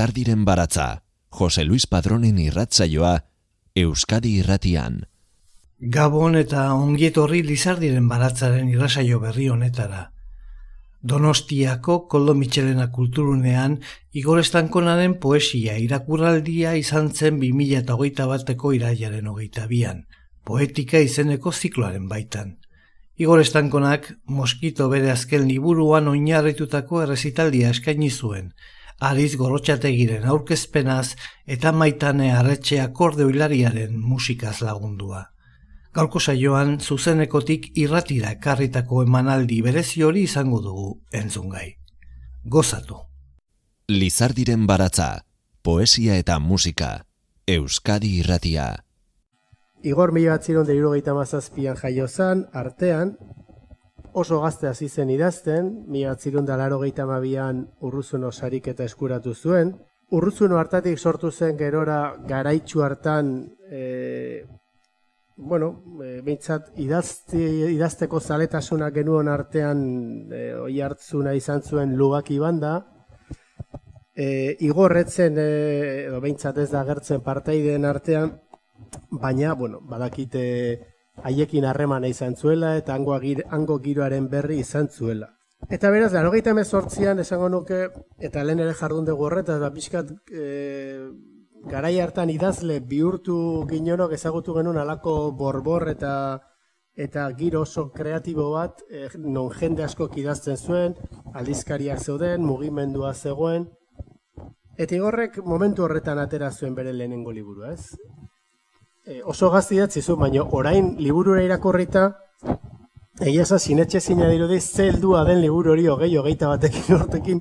Lizardiren baratza, Jose Luis Padronen irratzaioa, Euskadi irratian. Gabon eta ongietorri Lizardiren baratzaren irratsaio berri honetara. Donostiako Koldo Michelena kulturunean Igor Estankonaren poesia irakurraldia izan zen 2008 bateko iraiaren hogeita bian, poetika izeneko zikloaren baitan. Igor Estankonak moskito bere azken liburuan oinarritutako errezitaldia eskaini zuen, Ariz gorotxategiren aurkezpenaz eta maitane arretxe akorde hilariaren musikaz lagundua. Gaurko saioan zuzenekotik irratira ekarritako emanaldi berezi hori izango dugu entzungai. Gozatu. Lizardiren baratza, poesia eta musika, Euskadi irratia. Igor mila bat ziron mazazpian jaio zan, artean, oso gazte hasi zen idazten, mila da laro mabian urruzuno sarik eskuratu zuen. Urruzuno hartatik sortu zen gerora garaitxu hartan, e, bueno, e, bintzat idazti, idazteko zaletasuna genuen artean e, oi hartzuna izan zuen lugaki banda. E, igorretzen, e, edo ez da gertzen parteideen artean, baina, bueno, badakite haiekin harremana izan zuela eta hango, agir, hango giroaren berri izan zuela. Eta beraz, laro gehieta mezortzian esango nuke, eta lehen ere jardun dugu horreta, eta pixkat e, garai hartan idazle bihurtu ginonok ezagutu genuen alako borbor eta eta giro oso kreatibo bat, e, non jende asko idazten zuen, aldizkariak zeuden, mugimendua zegoen, eta igorrek momentu horretan atera zuen bere lehenengo liburu, ez? E, oso gazti datzi zu, baina orain liburura irakorrita, egia za sinetxe zina dirudi, ze heldua den liburu hori hogei hogeita batekin hortekin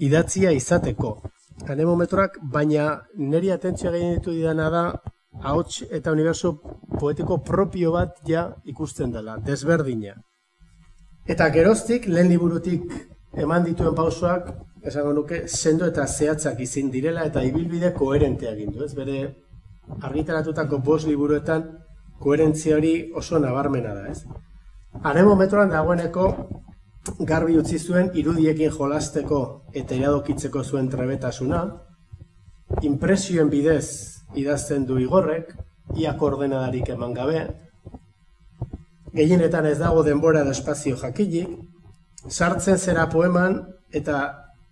idatzia izateko. Anemometrak, baina niri atentzioa gehien ditu didana da, ahots eta uniberso poetiko propio bat ja ikusten dela, desberdina. Eta geroztik, lehen liburutik eman dituen pausoak, esango nuke, sendo eta zehatzak izin direla eta ibilbide koherentea gindu, ez bere argitaratutako bost liburuetan koherentzia hori oso nabarmena da, ez? Aremo metroan dagoeneko garbi utzi zuen irudiekin jolasteko eta iradokitzeko zuen trebetasuna, impresioen bidez idazten du igorrek, ia koordenadarik eman gabe, gehienetan ez dago denbora da espazio jakilik, sartzen zera poeman eta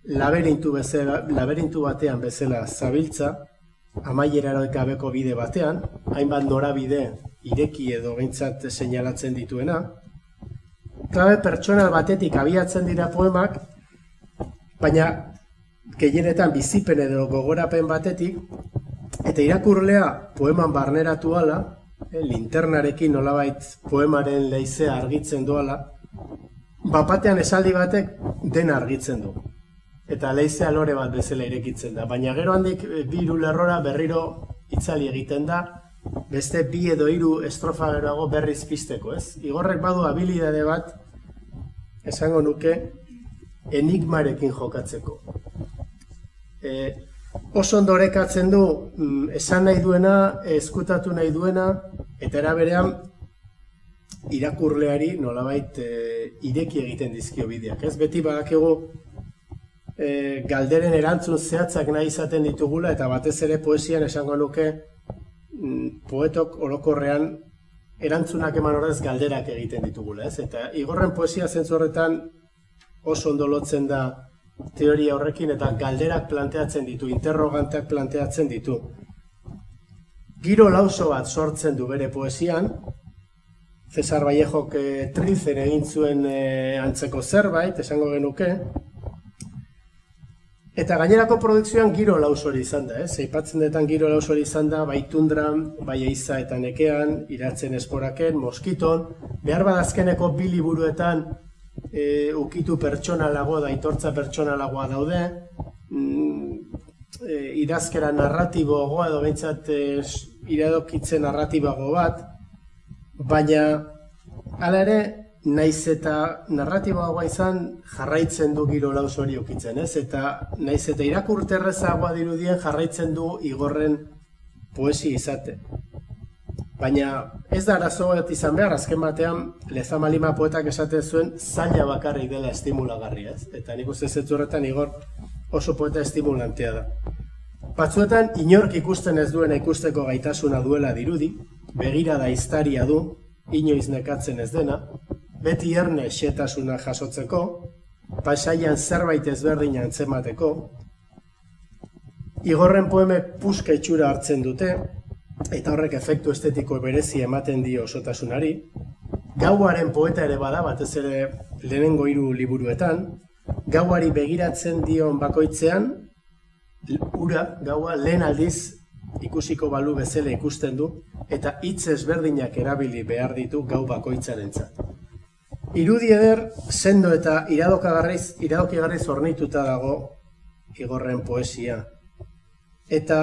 laberintu, bezala, laberintu batean bezala zabiltza, amaierara gabeko bide batean, hainbat norabide ireki edo geintzat seinalatzen dituena. Klabe pertsonal batetik abiatzen dira poemak, baina gehienetan bizipen edo gogorapen batetik, eta irakurlea poeman barneratu ala, eh, linternarekin nolabait poemaren leizea argitzen doala, bapatean esaldi batek dena argitzen du eta leizea lore bat bezala irekitzen da. Baina gero handik eh, bi hiru lerrora berriro itzali egiten da, beste bi edo hiru estrofa geroago berriz pisteko, ez? Igorrek badu habilidade bat, esango nuke, enigmarekin jokatzeko. E, oso ondo orekatzen du, mm, esan nahi duena, eskutatu nahi duena, eta eraberean, irakurleari nolabait e, ireki egiten dizkio bideak. Ez beti badakigu e, galderen erantzun zehatzak nahi izaten ditugula eta batez ere poesian esango nuke mm, poetok orokorrean erantzunak eman horrez galderak egiten ditugula, ez? Eta igorren poesia zentzu horretan oso ondo lotzen da teoria horrekin eta galderak planteatzen ditu, interroganteak planteatzen ditu. Giro lauso bat sortzen du bere poesian, Cesar Vallejok e, trilzen egin zuen e, antzeko zerbait, esango genuke, Eta gainerako produkzioan giro lausori izan da, eh? Zeipatzen detan giro lausori izan da, bai tundran, bai eiza eta nekean, iratzen esporaken, moskiton, behar badazkeneko bi liburuetan e, ukitu pertsonalago da, itortza pertsonalagoa daude, mm, e, idazkera narratiboagoa edo behintzat e, iradokitzen narratibago bat, baina hala ere, naiz eta narratiboagoa izan jarraitzen du giro laus hori okitzen, ez? Eta naiz eta irakurterrezagoa dirudien jarraitzen du igorren poesi izate. Baina ez da arazo bat izan behar, azken batean lezamalima poetak esaten zuen zaila bakarrik dela estimulagarria, ez? Eta nik uste zetzu horretan igor oso poeta estimulantea da. Batzuetan inork ikusten ez duena ikusteko gaitasuna duela dirudi, begira da iztaria du, inoiz nekatzen ez dena, beti erne xetasuna jasotzeko, pasaian zerbait ezberdin antzemateko, igorren poeme puska itxura hartzen dute, eta horrek efektu estetiko berezi ematen dio osotasunari, gauaren poeta ere bada, batez ere lehenengo hiru liburuetan, gauari begiratzen dion bakoitzean, ura, gaua, lehen aldiz ikusiko balu bezala ikusten du, eta hitz ezberdinak erabili behar ditu gau bakoitzarentzat. Irudi eder, sendo eta iradokagarriz, iradokigarriz ornituta dago igorren poesia. Eta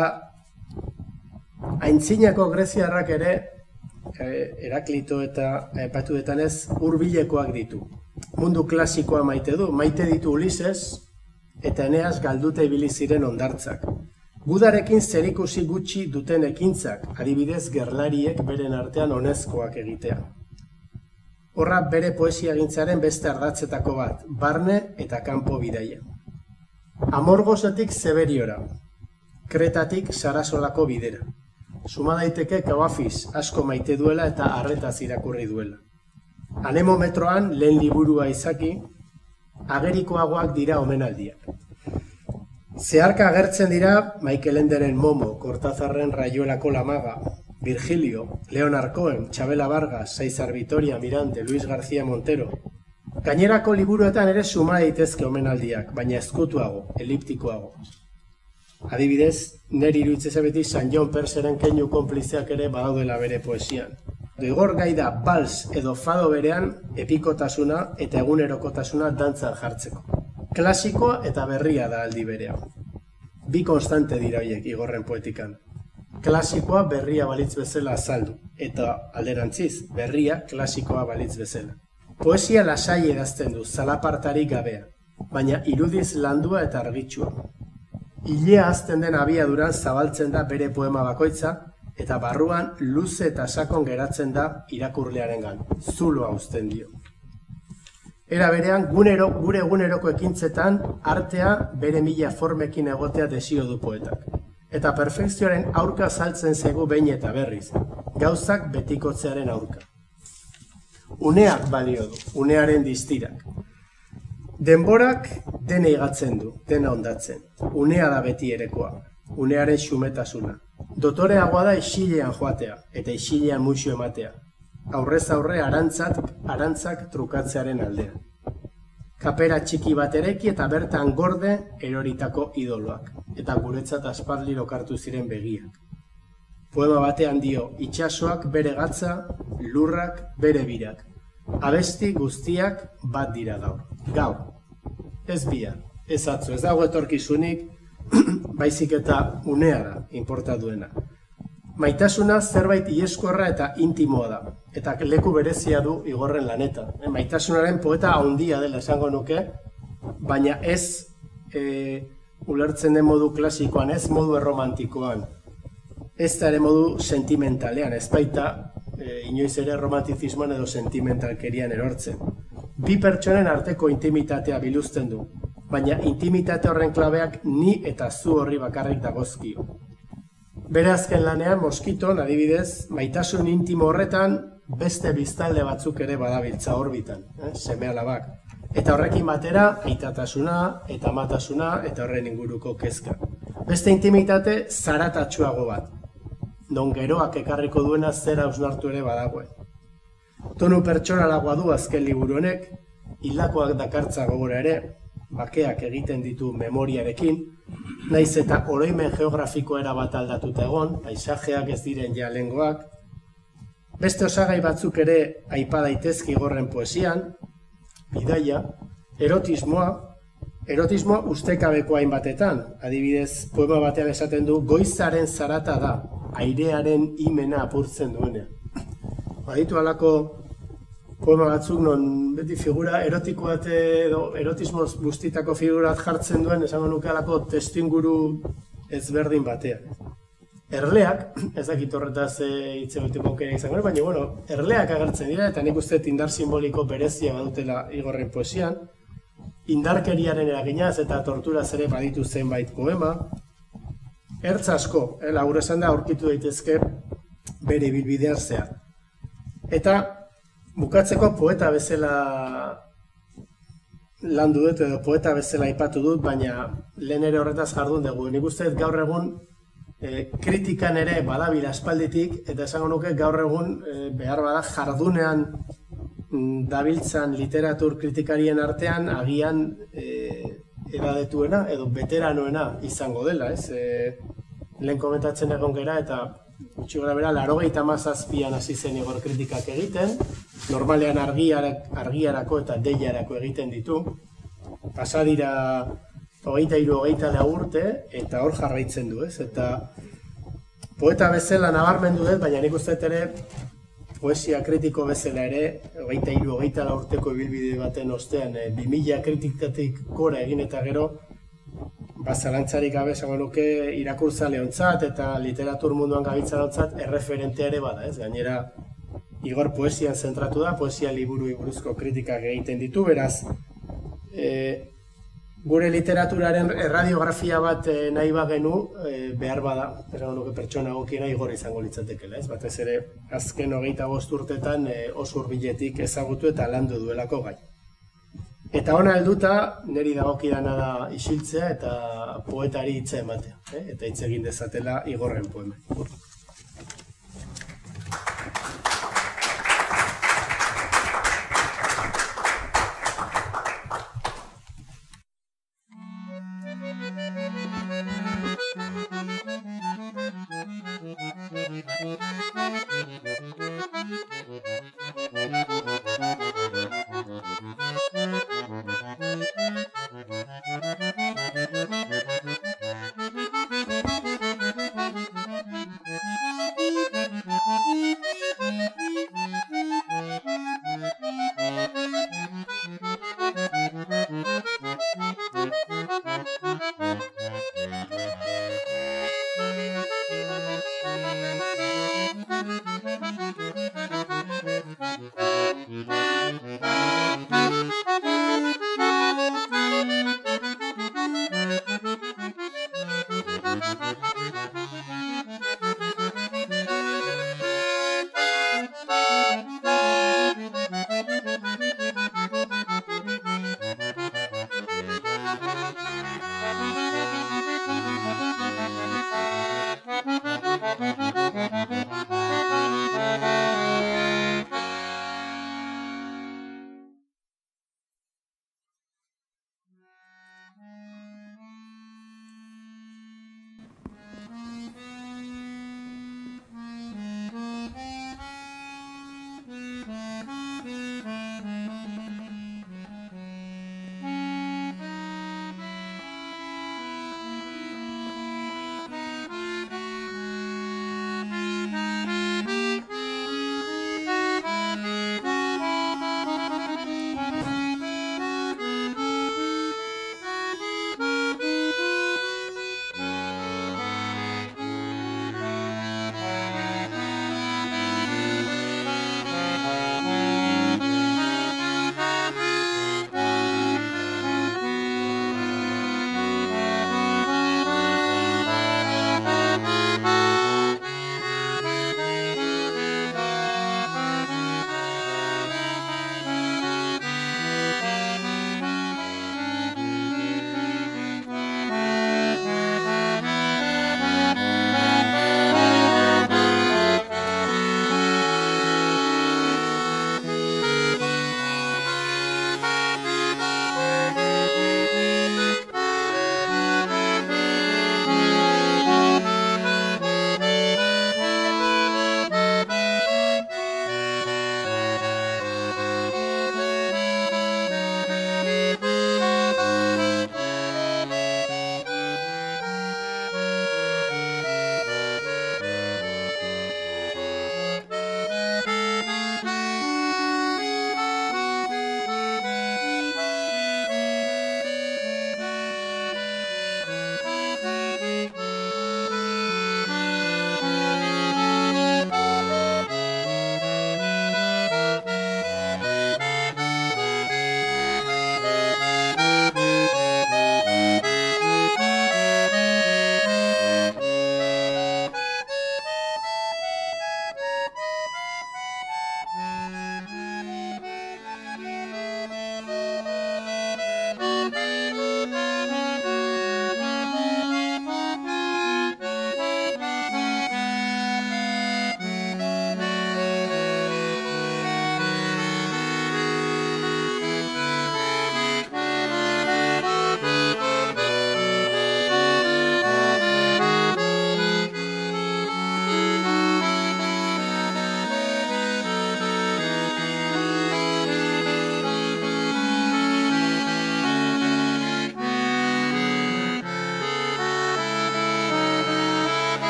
aintzinako greziarrak ere, eh, Heraklito eta epatuetan ez, hurbilekoak ditu. Mundu klasikoa maite du, maite ditu Ulises, eta eneaz galdute ibili ziren ondartzak. Gudarekin zerikusi gutxi duten ekintzak, adibidez gerlariek beren artean onezkoak egitea horra bere poesia gintzaren beste ardatzetako bat, barne eta kanpo bidaia. Amorgosetik zeberiora, kretatik sarasolako bidera. Suma daiteke kabafiz asko maite duela eta arretaz irakurri duela. Anemometroan lehen liburua izaki, agerikoagoak dira omenaldiak. Zeharka agertzen dira Michael Enderen Momo, Kortazarren Rayuelako Lamaga, Virgilio, Leonard Cohen, Chabela Vargas, Saizar Vitoria, Mirante, Luis García Montero. Gainerako liburuetan ere suma daitezke omenaldiak, baina ezkutuago, eliptikoago. Adibidez, neri iruitze beti San John Perseren keinu konplizeak ere badaudela bere poesian. Doigor gai da bals edo fado berean epikotasuna eta egunerokotasuna dantzan jartzeko. Klasikoa eta berria da aldi berean. Bi konstante dira hoiek igorren poetikan klasikoa berria balitz bezala azaldu, eta alderantziz, berria klasikoa balitz bezala. Poesia lasai edazten du, zalapartarik gabea, baina irudiz landua eta argitsua. Ilea azten den abiaduran zabaltzen da bere poema bakoitza, eta barruan luze eta sakon geratzen da irakurlearen gan, zuloa uzten dio. Era berean, gunero, gure eguneroko ekintzetan, artea bere mila formekin egotea desio du poetak eta perfekzioaren aurka saltzen zego behin eta berriz, gauzak betikotzearen aurka. Uneak balio du, unearen distirak. Denborak dene igatzen du, dena ondatzen. Unea da beti erekoa, unearen xumetasuna. Dotoreagoa da isilean joatea, eta isilean muixo ematea. Aurrez aurre arantzat, arantzak trukatzearen aldean kapera txiki bat ereki eta bertan gorde eroritako idoloak, eta guretzat aspaldi lokartu ziren begiak. Poema batean dio, itxasoak bere gatza, lurrak bere birak. Abesti guztiak bat dira gaur. Gau, ez bia, ez atzu, ez dago etorkizunik, baizik eta unea da, importa duena. Maitasuna zerbait ieskorra eta intimoa da, eta leku berezia du igorren laneta. E, maitasunaren poeta handia dela esango nuke, baina ez e, ulertzen den modu klasikoan, ez modu erromantikoan, ez da ere modu sentimentalean, ez baita e, inoiz ere romantizismoan edo sentimentalkerian erortzen. Bi pertsonen arteko intimitatea biluzten du, baina intimitate horren klabeak ni eta zu horri bakarrik dagozkio. Bere azken lanean, moskiton, adibidez, maitasun intimo horretan, beste biztalde batzuk ere badabiltza orbitan, eh? seme alabak. Eta horrekin batera, aitatasuna, eta matasuna, eta horren inguruko kezka. Beste intimitate, zaratatxuago bat. Non geroak ekarriko duena zera ausnartu ere badagoen. Tonu pertsonalagoa du azken liburu honek, hilakoak dakartza gogora ere, bakeak egiten ditu memoriarekin, naiz eta oroimen geografiko era bat aldatuta egon, paisajeak ez diren ja lengoak, beste osagai batzuk ere aipa daitezki gorren poesian, bidaia, erotismoa, erotismoa ustekabeko hainbatetan, adibidez, poema batean esaten du, goizaren zarata da, airearen imena apurtzen duenean. Baditu alako poema batzuk non beti figura erotiko edo erotismo guztitako figurat jartzen duen esango nuke alako testinguru ezberdin batean. Erleak, ez dakit horretaz eh, hitz egiteko aukera izango, baina bueno, erleak agertzen dira eta nik uste indar simboliko berezia badutela igorren poesian. Indarkeriaren eraginaz eta torturaz ere baditu zenbait poema. ertz asko, eh, esan da, aurkitu daitezke bere bilbidean zehar. Eta bukatzeko poeta bezala landu dut edo poeta bezala aipatu dut, baina lehen ere horretaz jardun dugu. Nik uste gaur egun e, kritikan ere badabila espalditik, eta esango nuke gaur egun e, behar bada jardunean mm, dabiltzan literatur kritikarien artean agian e, edadetuena edo veteranoena izango dela, ez? E, lehen komentatzen egon gera eta gutxi gara bera, laro gehi hasi zen igor kritikak egiten, normalean argiarak, argiarako eta deiarako egiten ditu, pasadira hogeita iru hogeita da urte, eta hor jarraitzen du, ez? Eta poeta bezala nabarmendu dut, baina nik uste ere poesia kritiko bezala ere, hogeita iru hogeita da urteko ibilbide baten ostean, e, bi mila kritikatik gora egin eta gero, ba, zalantzarik gabe esango nuke irakurtzale ontzat eta literatur munduan gabiltza ontzat erreferente ere bada, ez? Gainera, Igor poesian zentratu da, poesia liburu buruzko kritikak egiten ditu, beraz, e, gure literaturaren erradiografia bat e, nahi bagenu, e, behar bada, esango nuke pertsona gokiena Igor izango litzatekela, ez? Batez ere, azken hogeita bost urtetan e, osur biletik ezagutu eta landu duelako gai. Eta ona helduta, niri dagokidana da isiltzea eta poetari hitza ematea, eh? eta hitz egin dezatela igorren poema.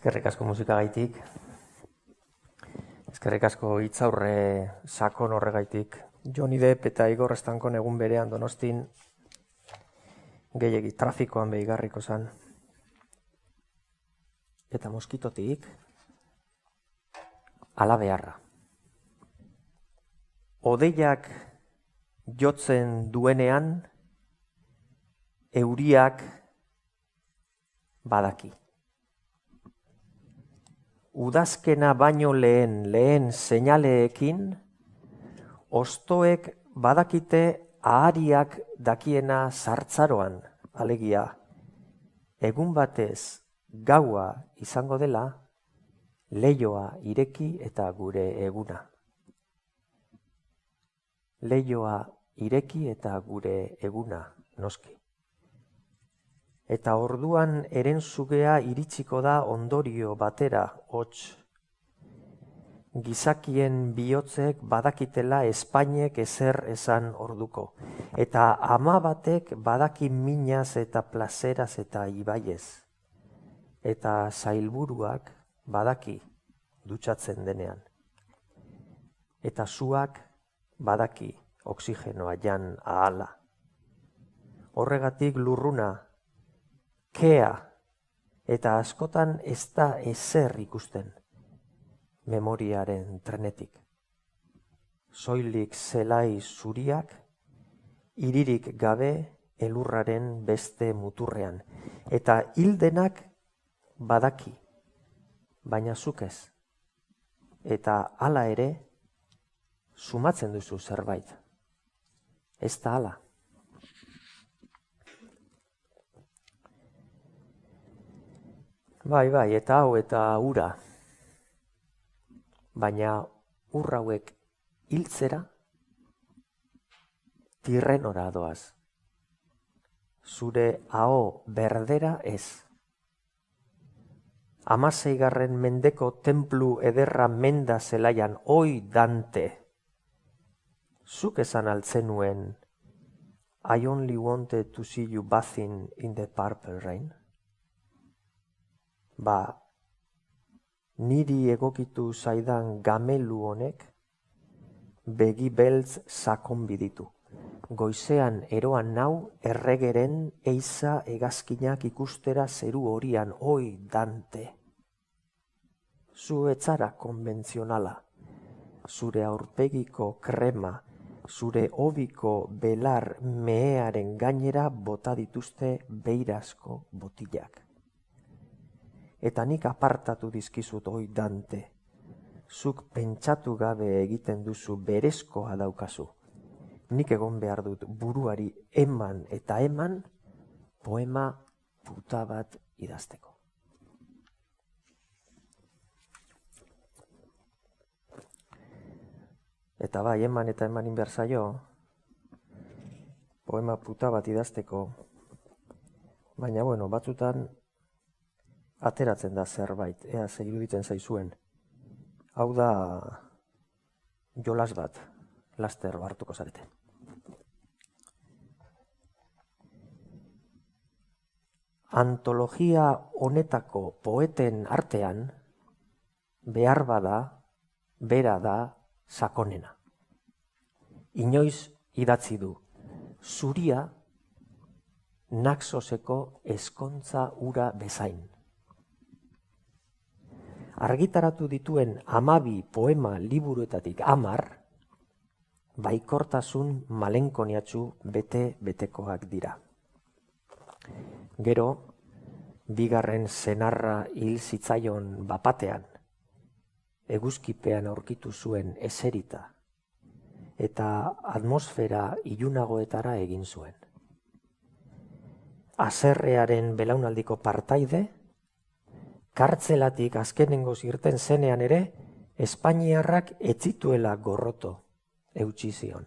Eskerrik asko musika gaitik. Eskerrik asko hitzaurre sakon horregaitik. Johnny Depp eta Igor Estankon egun berean donostin gehiegi trafikoan behigarriko zan. Eta moskitotik ala beharra. Odeiak jotzen duenean euriak badaki udazkena baino lehen lehen seinaleekin, ostoek badakite ahariak dakiena sartzaroan, alegia, egun batez gaua izango dela, leioa ireki eta gure eguna. Leioa ireki eta gure eguna, noski eta orduan erenzugea iritsiko da ondorio batera hots. Gizakien bihotzek badakitela Espainek ezer esan orduko, eta ama batek badaki minaz eta plazeraz eta ibaiez, eta zailburuak badaki dutxatzen denean, eta zuak badaki oksigenoa jan ahala. Horregatik lurruna kea eta askotan ez da ezer ikusten memoriaren trenetik. Soilik zelai zuriak, iririk gabe elurraren beste muturrean. Eta hildenak badaki, baina zukez. Eta hala ere, sumatzen duzu zerbait. Ez da hala. Bai, bai, eta hau eta ura. Baina ur hauek hiltzera tirrenora doaz. Zure aho berdera ez. Amaseigarren mendeko templu ederra menda zelaian oi dante. Zuk esan altzenuen I only wanted to see you bathing in the purple rain ba, niri egokitu zaidan gamelu honek begi beltz sakon biditu. Goizean eroan nau erregeren eiza egazkinak ikustera zeru horian oi dante. Zu etzara konbentzionala, zure aurpegiko krema, zure obiko belar mehearen gainera bota dituzte beirazko botilak eta nik apartatu dizkizut oi dante. Zuk pentsatu gabe egiten duzu berezkoa daukazu. Nik egon behar dut buruari eman eta eman poema puta bat idazteko. Eta bai, eman eta eman inbertsaio, poema puta bat idazteko, baina bueno, batzutan ateratzen da zerbait, ea ze iruditzen zaizuen. Hau da jolas bat, laster hartuko zarete. Antologia honetako poeten artean, behar bada, bera da sakonena. Inoiz idatzi du, zuria naxoseko eskontza ura bezain argitaratu dituen amabi poema liburuetatik amar, baikortasun malenkoniatzu bete-betekoak dira. Gero, bigarren senarra hil zitzaion bapatean, eguzkipean aurkitu zuen eserita, eta atmosfera ilunagoetara egin zuen. Azerrearen belaunaldiko partaide, kartzelatik azkenengo zirten zenean ere, Espainiarrak etzituela gorroto eutxi zion.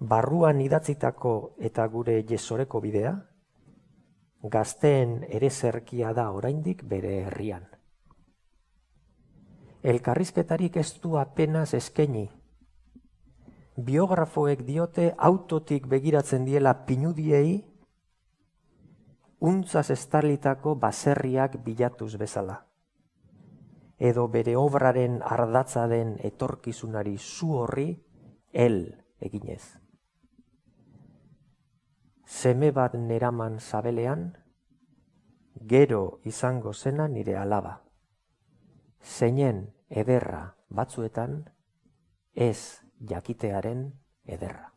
Barruan idatzitako eta gure jesoreko bidea, gazteen ere zerkia da oraindik bere herrian. Elkarrizketarik ez du apenas eskeni. Biografoek diote autotik begiratzen diela pinudiei untzaz estalitako baserriak bilatuz bezala. Edo bere obraren ardatza den etorkizunari zu horri, el eginez. Seme bat neraman zabelean, gero izango zena nire alaba. Zeinen ederra batzuetan, ez jakitearen ederra.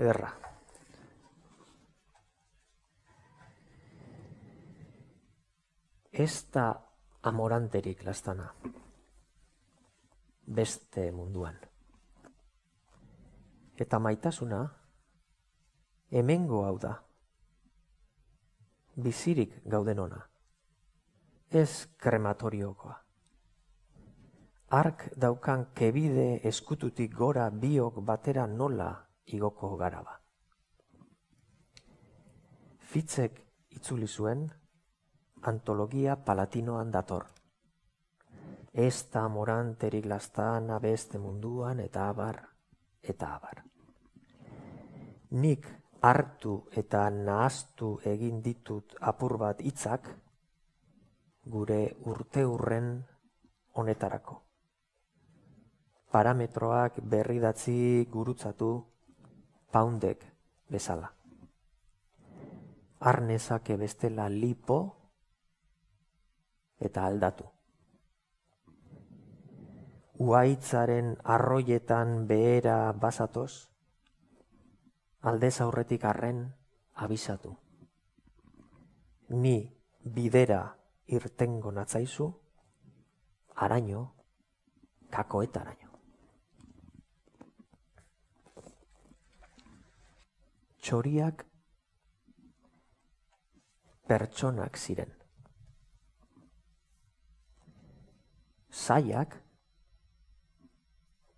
Ederra. Ez da amoranterik lastana beste munduan. Eta maitasuna hemengo hau da. Bizirik gauden ona. Ez krematoriokoa. Ark daukan kebide eskututik gora biok batera nola igoko garaba. Fitzek itzuli zuen antologia palatinoan dator. Ez da moranterik lastana beste munduan eta abar, eta abar. Nik hartu eta nahaztu egin ditut apur bat hitzak gure urte urren honetarako. Parametroak berridatzi gurutzatu paundek bezala. Arnezake bestela lipo eta aldatu. Uaitzaren arroietan behera basatoz, aldez aurretik arren abisatu. Ni bidera irtengo natzaizu, araño, kakoetaraino. Txoriak pertsonak ziren. Zaiak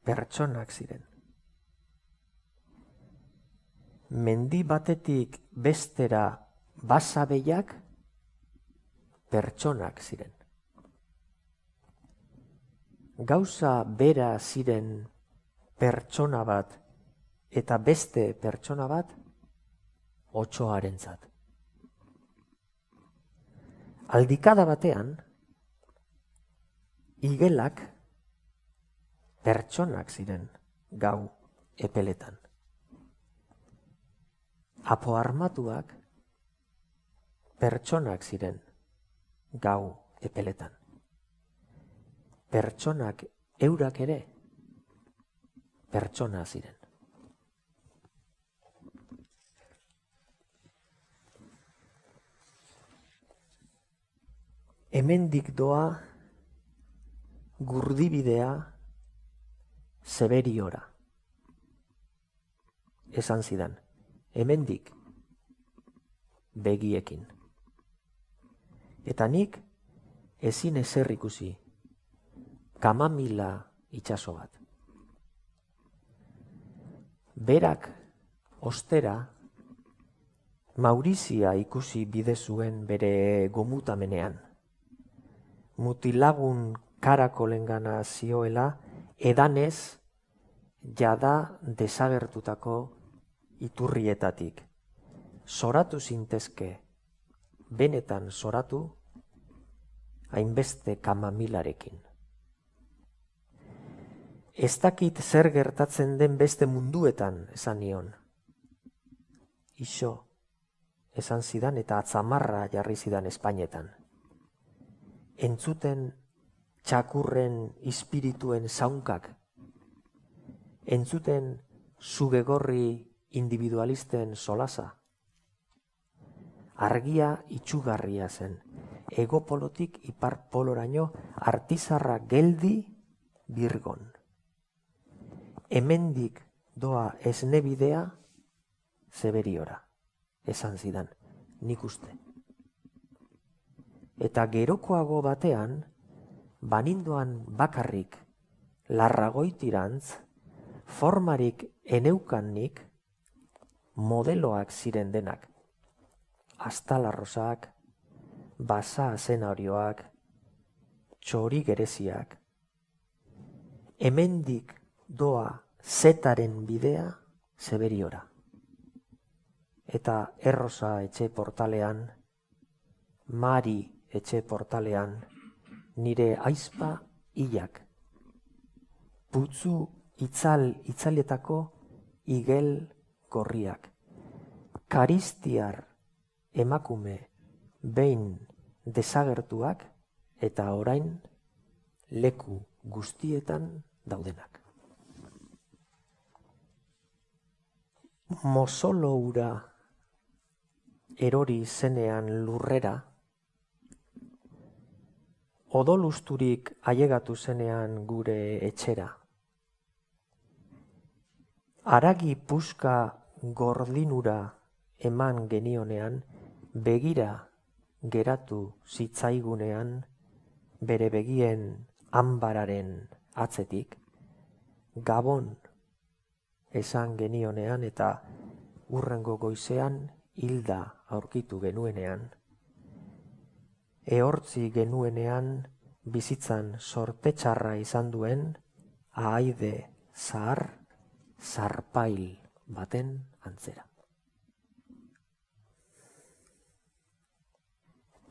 pertsonak ziren. Mendi batetik bestera basabeiak pertsonak ziren. Gauza bera ziren pertsona bat eta beste pertsona bat otxoarentzat. Aldikada batean, igelak pertsonak ziren gau epeletan. Apo armatuak pertsonak ziren gau epeletan. Pertsonak eurak ere pertsona ziren. Hemendik doa gurdibidea zeberiora. Esan zidan, hemendik begiekin. Eta nik ezin ezer ikusi, kamamila itxaso bat. Berak, ostera, Maurizia ikusi bide zuen bere gomutamenean mutilagun karakolengana zioela, edanez jada desagertutako iturrietatik. Zoratu zintezke, benetan zoratu, hainbeste kamamilarekin. Ez dakit zer gertatzen den beste munduetan, esan nion. Iso, esan zidan eta atzamarra jarri zidan Espainetan entzuten txakurren ispirituen zaunkak, entzuten zubegorri individualisten solasa. Argia itxugarria zen, egopolotik ipar poloraino artizarra geldi birgon. Hemendik doa esnebidea zeberiora, esan zidan, nik uste eta gerokoago batean, banindoan bakarrik, larragoitirantz, formarik eneukannik, modeloak ziren denak. Astalarrosak, basa zenarioak, txori gereziak. Hemendik doa zetaren bidea zeberiora. Eta errosa etxe portalean, Mari etxe portalean, nire aizpa hilak. Putzu itzal itzaletako igel gorriak. Karistiar emakume behin desagertuak eta orain leku guztietan daudenak. mozolo ura erori zenean lurrera, odolusturik ailegatu zenean gure etxera. Aragi puska gordinura eman genionean, begira geratu zitzaigunean, bere begien ambararen atzetik, gabon esan genionean eta urrengo goizean hilda aurkitu genuenean, ehortzi genuenean bizitzan sortetxarra izan duen ahaide zahar zarpail baten antzera.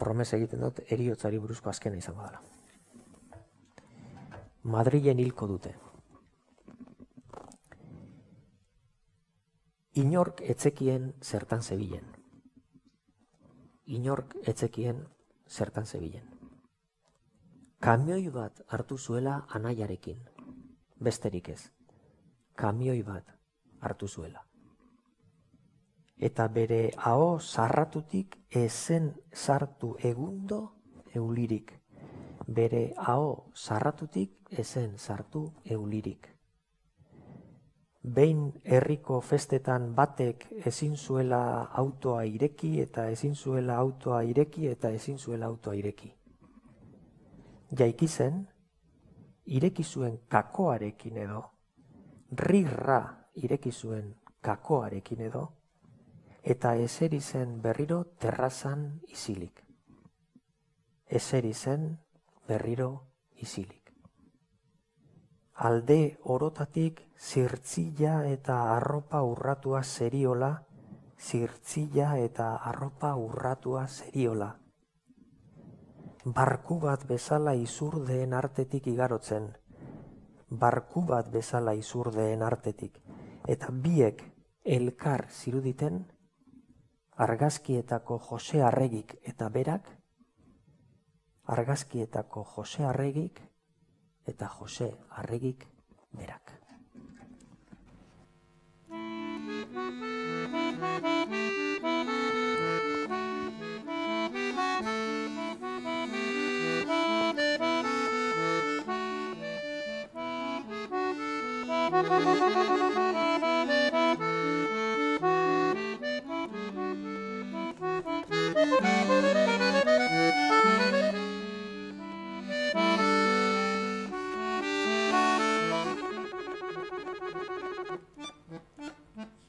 Promes egiten dut eriotzari buruzko azkena izango dela. Madrilen hilko dute. Inork etzekien zertan zebilen. Inork etzekien zertan zebilen. Kamioi bat hartu zuela anaiarekin. Besterik ez. Kamioi bat hartu zuela. Eta bere hau zarratutik ezen sartu egundo eulirik. Bere hau zarratutik ezen sartu eulirik. Behin herriko festetan batek ezin zuela autoa ireki eta ezin zuela autoa ireki eta ezin zuela autoa ireki. Jaiki zen, ireki zuen kakoarekin edo, rirra ireki zuen kakoarekin edo, eta eseri zen berriro terrazan isilik. Eseri zen berriro isilik alde orotatik zirtzilla eta arropa urratua seriola, zirtzilla eta arropa urratua seriola. Barku bat bezala izurdeen artetik igarotzen, barku bat bezala izurdeen artetik, eta biek elkar ziruditen, argazkietako Jose Arregik eta berak, argazkietako Jose Arregik eta Jose Arregik berak. Thank you. Mm-hmm.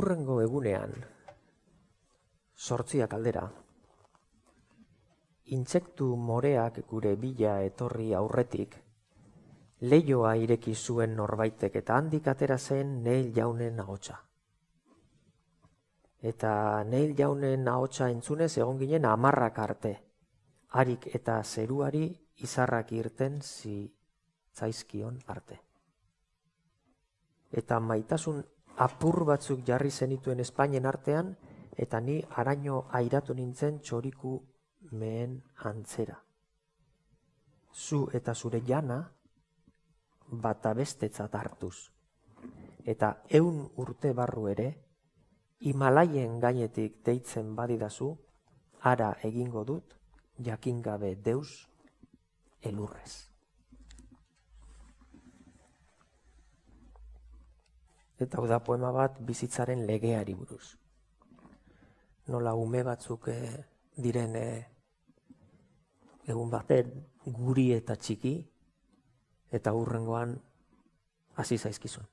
Urrengo egunean, sortziak aldera, intsektu moreak gure bila etorri aurretik, leioa ireki zuen norbaitek eta handik atera zen neil jaunen ahotsa. Eta neil jaunen ahotsa entzunez egon ginen amarrak arte, harik eta zeruari izarrak irten zi zaizkion arte. Eta maitasun apur batzuk jarri zenituen Espainien artean, eta ni araño airatu nintzen txoriku mehen antzera. Zu eta zure jana, bata bestetzat hartuz. Eta eun urte barru ere, Himalaien gainetik deitzen badidazu, ara egingo dut, jakingabe deus, elurrez. Eta hau da poema bat bizitzaren legeari buruz. Nola ume batzuk e, diren e, egun baten guri eta txiki eta hurrengoan hasi zaizkizun.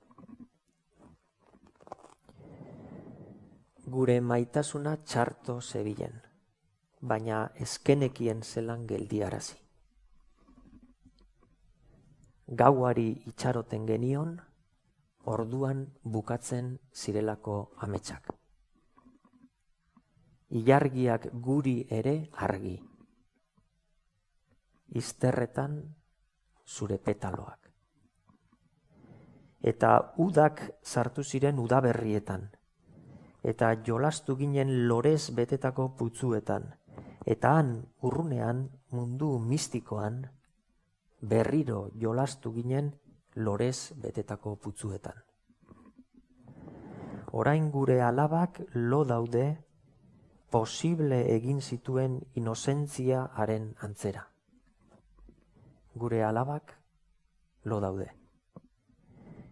Gure maitasuna txarto zebilen, baina eskenekien zelan geldiarazi. Gauari itxaroten genion, orduan bukatzen zirelako ametsak. Ilargiak guri ere argi. Izterretan zure petaloak. Eta udak sartu ziren udaberrietan. Eta jolastu ginen lorez betetako putzuetan. Eta han urrunean mundu mistikoan berriro jolastu ginen lorez betetako putzuetan. Orain gure alabak lo daude posible egin zituen inozentzia haren antzera. Gure alabak lo daude.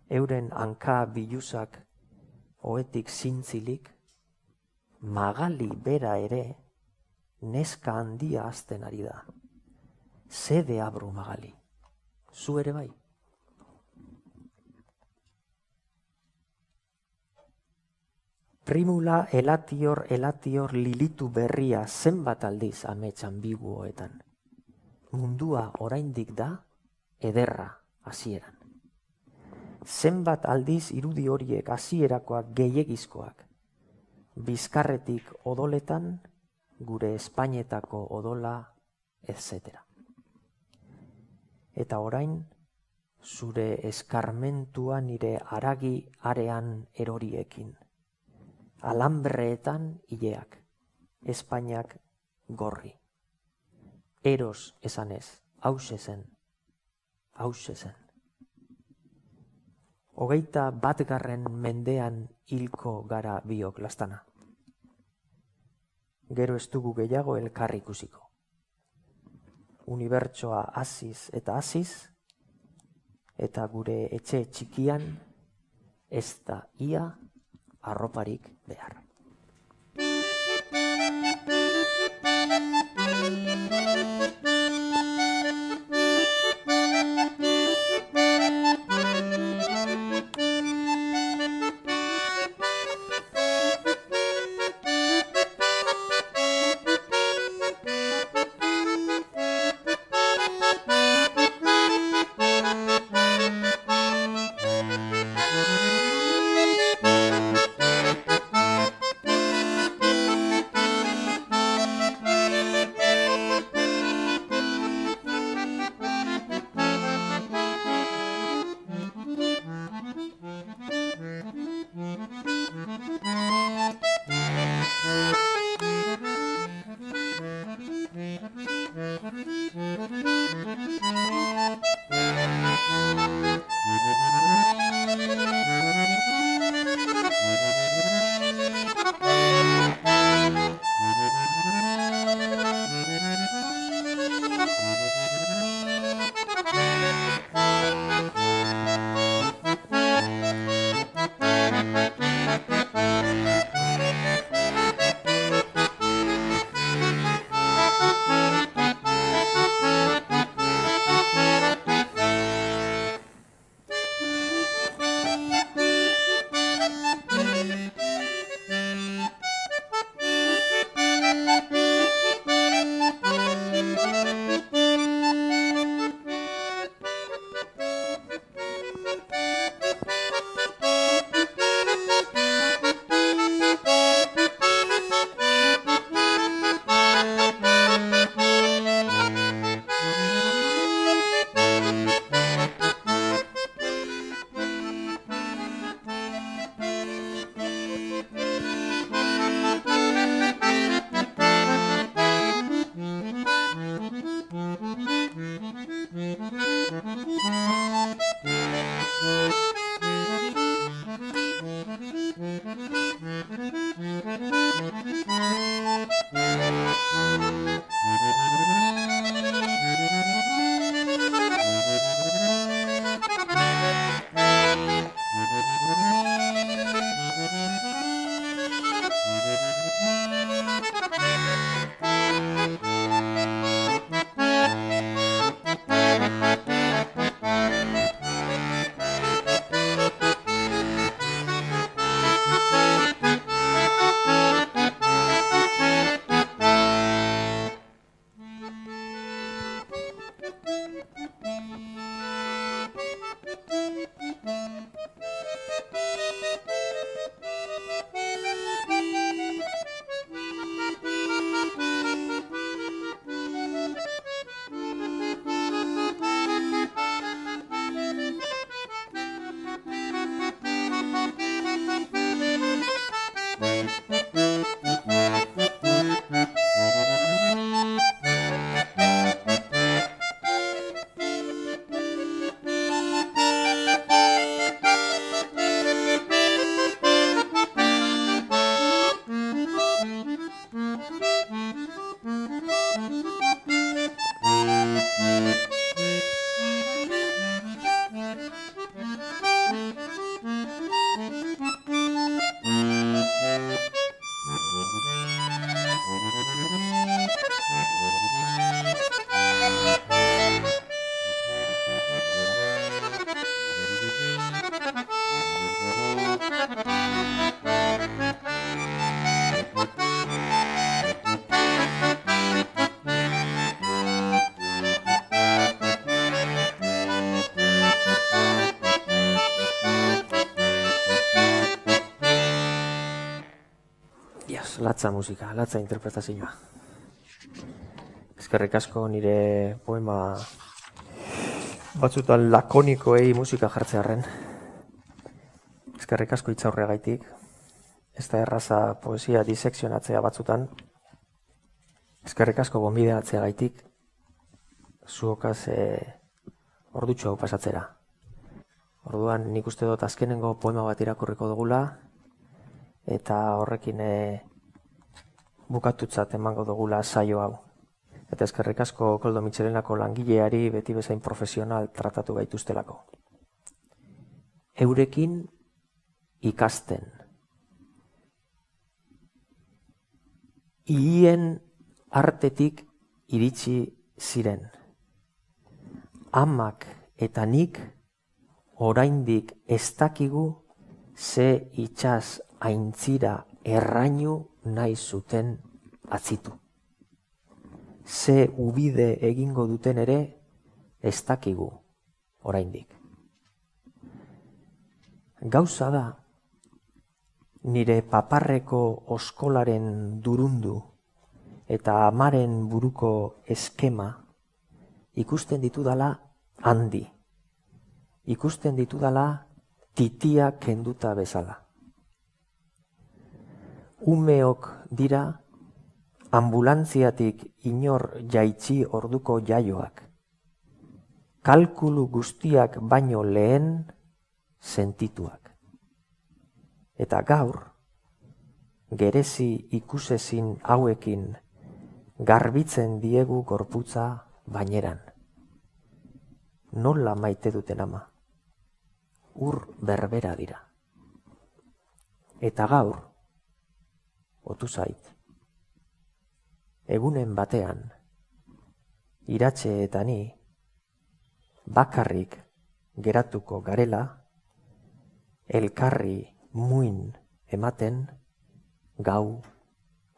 Euren hanka biluzak oetik zintzilik, magali bera ere neska handia azten ari da. Zede abru magali. Zu ere bai. Primula elatior elatior lilitu berria zenbat aldiz amets ambiguoetan. Mundua oraindik da ederra hasieran. Zenbat aldiz irudi horiek hasierakoak gehiegizkoak. Bizkarretik odoletan gure Espainetako odola etc. Eta orain zure eskarmentua nire aragi arean eroriekin alambreetan hileak, Espainiak gorri. Eros esanez, hause zen, hause zen. Hogeita batgarren mendean hilko gara biok lastana. Gero ez dugu gehiago elkarri ikusiko. Unibertsoa hasiz eta hasiz, eta gure etxe txikian ez da ia arroparik behar. Latza musika, latza interpretazioa. Ezkerrik asko nire poema batzutan lakonikoei musika jartzearen. Ezkerrik asko itzaurregaitik. Ez da erraza poesia disekzionatzea batzutan. Ezkerrik asko gonbideatzea gaitik. Zuokaz e, ordutxo hau pasatzera. Orduan nik uste dut azkenengo poema bat irakurriko dugula eta horrekin e, bukatutzat emango dugula saio hau. Eta eskerrik asko Koldo Mitxelenako langileari beti bezain profesional tratatu gaituztelako. Eurekin ikasten. Iien artetik iritsi ziren. Amak eta nik oraindik ez dakigu ze itxaz aintzira errainu nahi zuten atzitu. Ze ubide egingo duten ere ez dakigu oraindik. Gauza da, nire paparreko oskolaren durundu eta amaren buruko eskema ikusten ditudala handi. Ikusten ditudala titia kenduta bezala umeok dira ambulantziatik inor jaitsi orduko jaioak. Kalkulu guztiak baino lehen sentituak. Eta gaur, gerezi ikusezin hauekin garbitzen diegu gorputza baineran. Nola maite duten ama? Ur berbera dira. Eta gaur, otu zait. Egunen batean, iratxe eta ni, bakarrik geratuko garela, elkarri muin ematen gau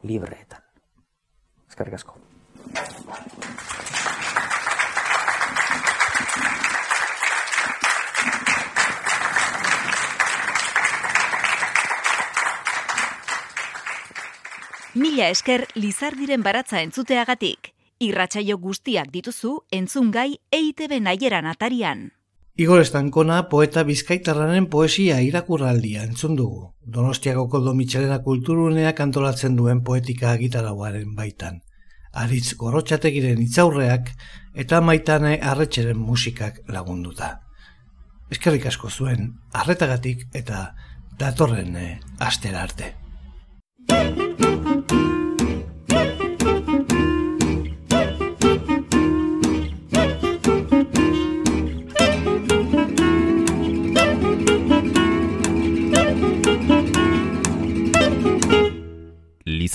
libreetan. Ezkarrik asko. Mila esker Lizardiren baratza entzuteagatik. Irratsaio guztiak dituzu entzungai EITB naieran atarian. Igor Estankona poeta bizkaitarranen poesia irakurraldia entzun dugu. Donostiako koldo mitxelena kulturuneak antolatzen duen poetika gitarauaren baitan. Aritz gorotxategiren itzaurreak eta maitane arretxeren musikak lagunduta. Eskerrik asko zuen, arretagatik eta datorren eh, astera arte.